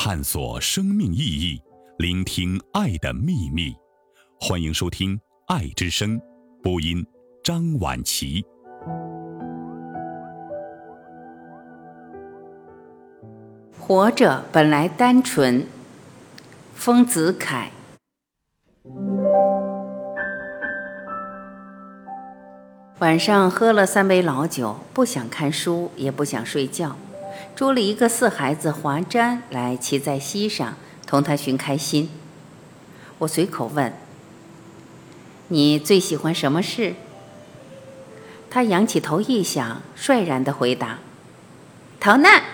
探索生命意义，聆听爱的秘密。欢迎收听《爱之声》，播音张婉琪。活着本来单纯。丰子恺。晚上喝了三杯老酒，不想看书，也不想睡觉，捉了一个四孩子华瞻来骑在膝上，同他寻开心。我随口问：“你最喜欢什么事？”他仰起头一想，率然的回答：“逃难。”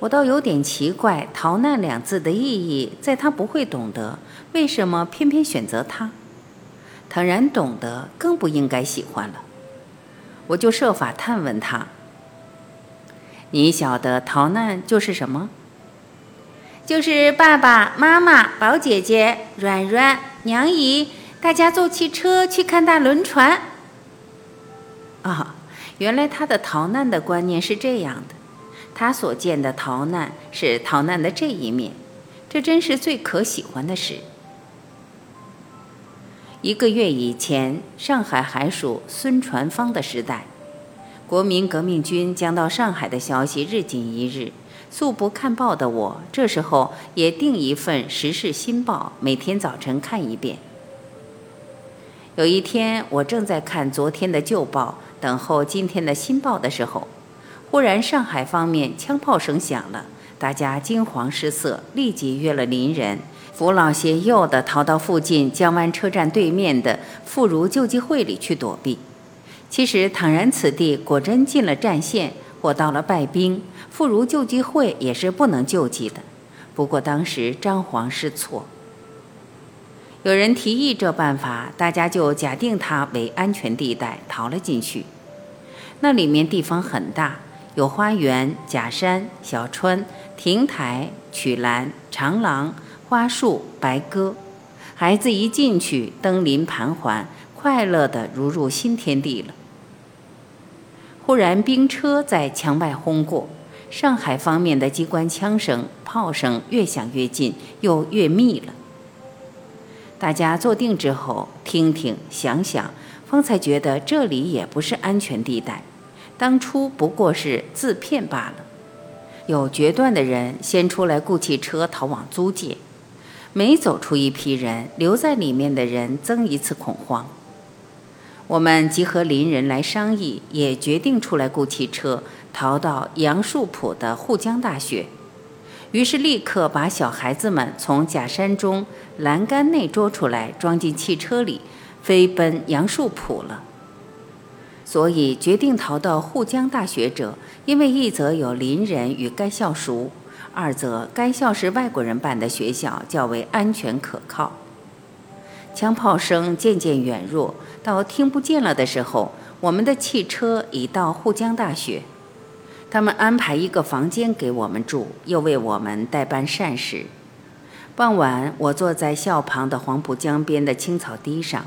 我倒有点奇怪，“逃难”两字的意义，在他不会懂得，为什么偏偏选择他？倘然懂得，更不应该喜欢了。我就设法探问他：“你晓得逃难就是什么？”“就是爸爸妈妈、宝姐姐、软软、娘姨，大家坐汽车去看大轮船。”啊，原来他的逃难的观念是这样的。他所见的逃难是逃难的这一面，这真是最可喜欢的事。一个月以前，上海还属孙传芳的时代，国民革命军将到上海的消息日紧一日。素不看报的我，这时候也订一份《时事新报》，每天早晨看一遍。有一天，我正在看昨天的旧报，等候今天的新报的时候。忽然，上海方面枪炮声响了，大家惊慌失色，立即约了邻人，扶老携幼的逃到附近江湾车站对面的妇孺救济会里去躲避。其实，倘然此地果真进了战线，或到了败兵，妇孺救济会也是不能救济的。不过当时张皇失措，有人提议这办法，大家就假定它为安全地带，逃了进去。那里面地方很大。有花园、假山、小川、亭台、曲栏、长廊、花树、白鸽，孩子一进去，登临盘桓，快乐的如入新天地了。忽然，兵车在墙外轰过，上海方面的机关枪声、炮声越响越近，又越密了。大家坐定之后，听听想想，方才觉得这里也不是安全地带。当初不过是自骗罢了。有决断的人先出来雇汽车逃往租界，每走出一批人，留在里面的人增一次恐慌。我们集合邻人来商议，也决定出来雇汽车逃到杨树浦的沪江大学。于是立刻把小孩子们从假山中栏杆内捉出来，装进汽车里，飞奔杨树浦了。所以决定逃到沪江大学者，因为一则有邻人与该校熟，二则该校是外国人办的学校，较为安全可靠。枪炮声渐渐远弱，到听不见了的时候，我们的汽车已到沪江大学。他们安排一个房间给我们住，又为我们代办膳食。傍晚，我坐在校旁的黄浦江边的青草堤上。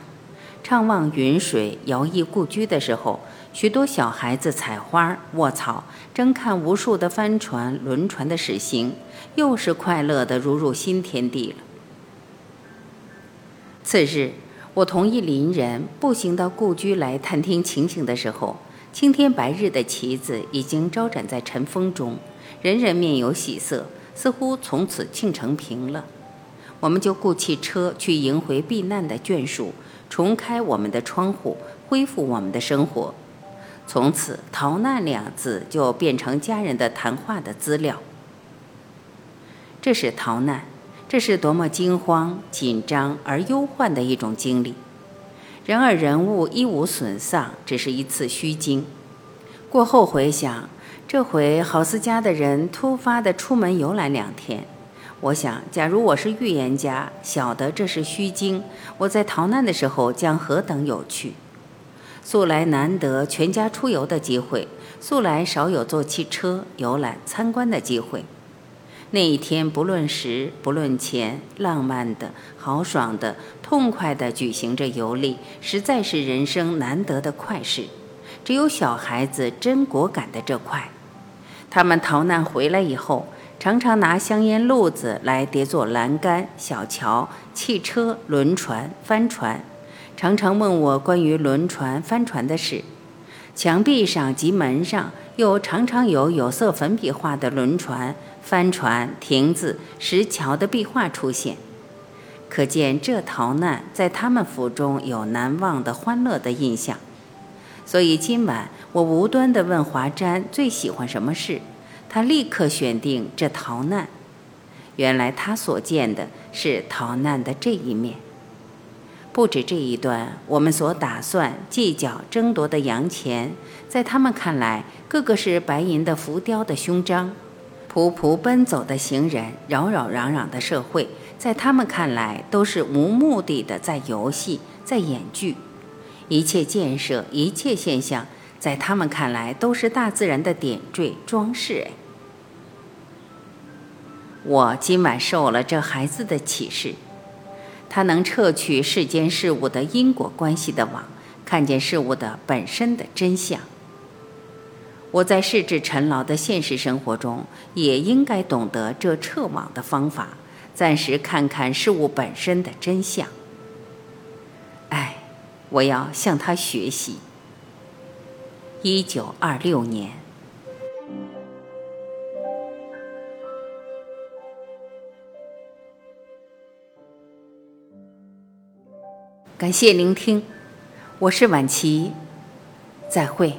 怅望云水摇曳故居的时候，许多小孩子采花卧草，争看无数的帆船、轮船的驶行，又是快乐的如入新天地了。次日，我同一邻人步行到故居来探听情形的时候，青天白日的旗子已经招展在晨风中，人人面有喜色，似乎从此庆成平了。我们就雇汽车去迎回避难的眷属。重开我们的窗户，恢复我们的生活。从此，“逃难”两字就变成家人的谈话的资料。这是逃难，这是多么惊慌、紧张而忧患的一种经历。然而，人物一无损丧，只是一次虚惊。过后回想，这回郝思家的人突发的出门游览两天。我想，假如我是预言家，晓得这是虚惊，我在逃难的时候将何等有趣！素来难得全家出游的机会，素来少有坐汽车游览参观的机会。那一天，不论时，不论钱，浪漫的、豪爽的、痛快的举行着游历，实在是人生难得的快事。只有小孩子真果敢的这快。他们逃难回来以后。常常拿香烟路子来叠做栏杆、小桥、汽车、轮船、帆船，常常问我关于轮船、帆船的事。墙壁上及门上又常常有有色粉笔画的轮船、帆船、亭子、石桥的壁画出现，可见这逃难在他们府中有难忘的欢乐的印象。所以今晚我无端地问华瞻最喜欢什么事，他立刻选定这逃难。原来他所见的是逃难的这一面。不止这一段，我们所打算计较争夺的洋钱，在他们看来，个个是白银的浮雕的胸章；仆仆奔走的行人，扰扰攘攘的社会，在他们看来，都是无目的的在游戏，在演剧。一切建设，一切现象，在他们看来都是大自然的点缀装饰。我今晚受了这孩子的启示，他能撤去世间事物的因果关系的网，看见事物的本身的真相。我在世至尘劳的现实生活中，也应该懂得这撤网的方法，暂时看看事物本身的真相。哎我要向他学习。一九二六年，感谢聆听，我是晚琪，再会。